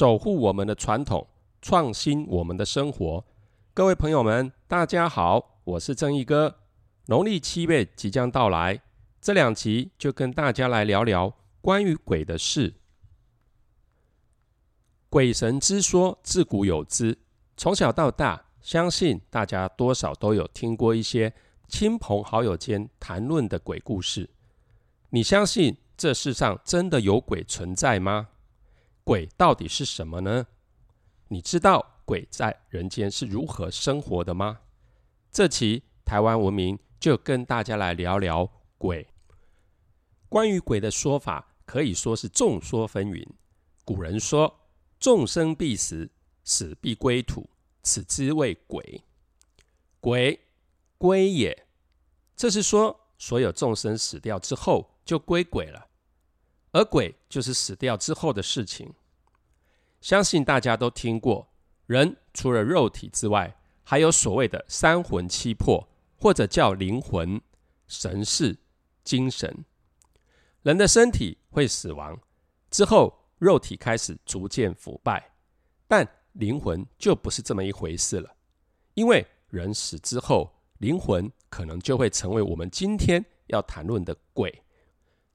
守护我们的传统，创新我们的生活。各位朋友们，大家好，我是正义哥。农历七月即将到来，这两集就跟大家来聊聊关于鬼的事。鬼神之说自古有之，从小到大，相信大家多少都有听过一些亲朋好友间谈论的鬼故事。你相信这世上真的有鬼存在吗？鬼到底是什么呢？你知道鬼在人间是如何生活的吗？这期台湾文明就跟大家来聊聊鬼。关于鬼的说法可以说是众说纷纭。古人说。众生必死，死必归土，此之谓鬼。鬼归也，这是说所有众生死掉之后就归鬼了，而鬼就是死掉之后的事情。相信大家都听过，人除了肉体之外，还有所谓的三魂七魄，或者叫灵魂、神识、精神。人的身体会死亡之后。肉体开始逐渐腐败，但灵魂就不是这么一回事了。因为人死之后，灵魂可能就会成为我们今天要谈论的鬼。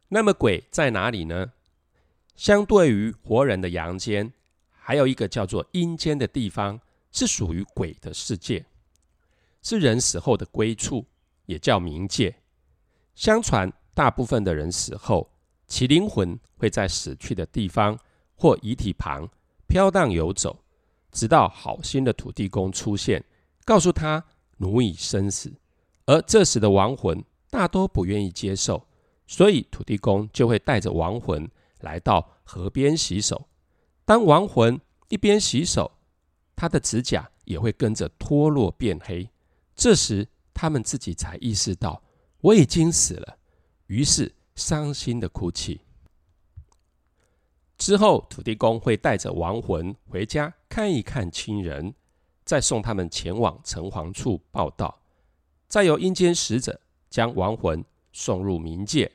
那么鬼在哪里呢？相对于活人的阳间，还有一个叫做阴间的地方，是属于鬼的世界，是人死后的归处，也叫冥界。相传，大部分的人死后。其灵魂会在死去的地方或遗体旁飘荡游走，直到好心的土地公出现，告诉他奴役生死。而这时的亡魂大多不愿意接受，所以土地公就会带着亡魂来到河边洗手。当亡魂一边洗手，他的指甲也会跟着脱落变黑。这时他们自己才意识到我已经死了，于是。伤心的哭泣之后，土地公会带着亡魂回家看一看亲人，再送他们前往城隍处报道，再由阴间使者将亡魂送入冥界。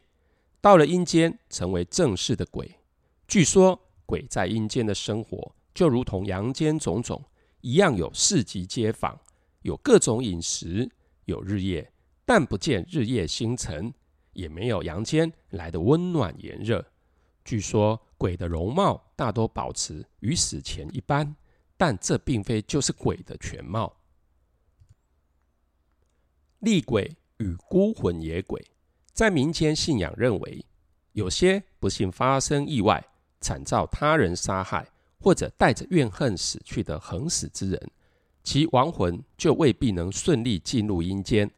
到了阴间，成为正式的鬼。据说，鬼在阴间的生活就如同阳间种种一样，有市集街坊，有各种饮食，有日夜，但不见日夜星辰。也没有阳间来的温暖炎热。据说鬼的容貌大多保持与死前一般，但这并非就是鬼的全貌。厉鬼与孤魂野鬼，在民间信仰认为，有些不幸发生意外，惨遭他人杀害，或者带着怨恨死去的横死之人，其亡魂就未必能顺利进入阴间。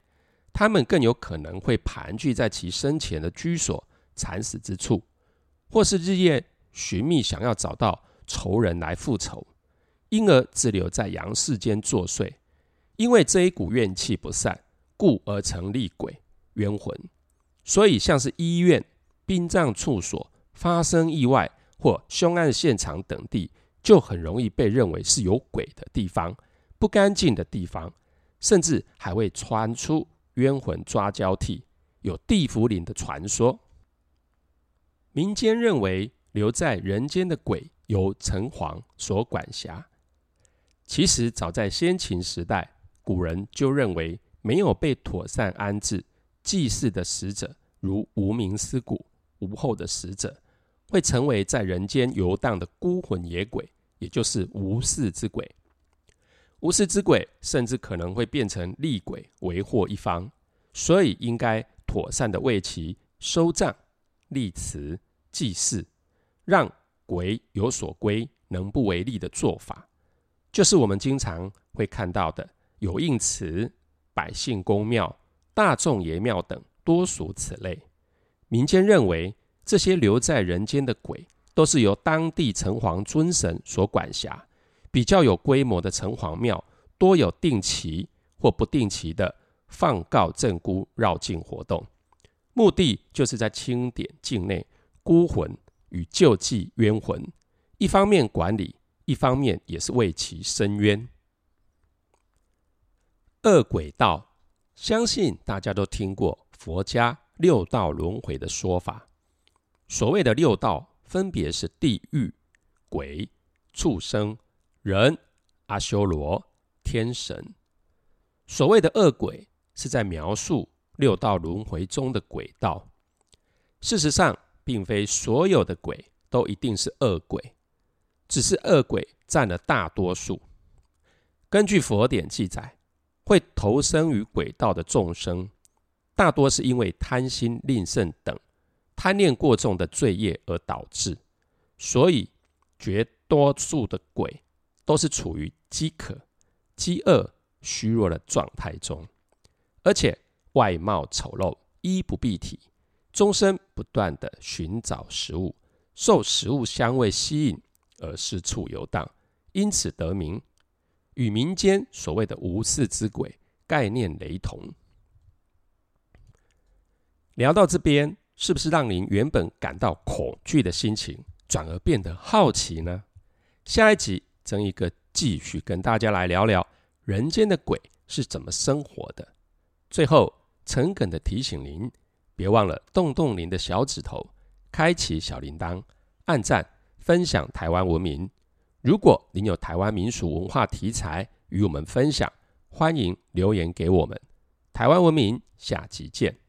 他们更有可能会盘踞在其生前的居所、惨死之处，或是日夜寻觅，想要找到仇人来复仇，因而滞留在阳世间作祟。因为这一股怨气不散，故而成厉鬼冤魂。所以，像是医院、殡葬处所发生意外或凶案现场等地，就很容易被认为是有鬼的地方、不干净的地方，甚至还会传出。冤魂抓交替，有地府灵的传说。民间认为留在人间的鬼由城隍所管辖。其实早在先秦时代，古人就认为没有被妥善安置祭祀的死者，如无名尸骨、无后的死者，会成为在人间游荡的孤魂野鬼，也就是无事之鬼。无事之鬼甚至可能会变成厉鬼，为祸一方，所以应该妥善的为其收葬、立祠、祭祀，让鬼有所归，能不为力的做法，就是我们经常会看到的有应祠、百姓公庙、大众爷庙等，多属此类。民间认为，这些留在人间的鬼，都是由当地城隍尊神所管辖。比较有规模的城隍庙，多有定期或不定期的放告镇孤绕境活动，目的就是在清点境内孤魂与救济冤魂，一方面管理，一方面也是为其伸冤。恶鬼道，相信大家都听过佛家六道轮回的说法。所谓的六道，分别是地狱、鬼。畜生、人、阿修罗、天神。所谓的恶鬼，是在描述六道轮回中的鬼道。事实上，并非所有的鬼都一定是恶鬼，只是恶鬼占了大多数。根据佛典记载，会投生于鬼道的众生，大多是因为贪心、吝啬等贪念过重的罪业而导致。所以，绝多数的鬼都是处于饥渴、饥饿。虚弱的状态中，而且外貌丑陋，衣不蔽体，终身不断的寻找食物，受食物香味吸引而四处游荡，因此得名，与民间所谓的无事之鬼概念雷同。聊到这边，是不是让您原本感到恐惧的心情，转而变得好奇呢？下一集，曾一哥继续跟大家来聊聊。人间的鬼是怎么生活的？最后，诚恳的提醒您，别忘了动动您的小指头，开启小铃铛，按赞分享台湾文明。如果您有台湾民俗文化题材与我们分享，欢迎留言给我们。台湾文明，下集见。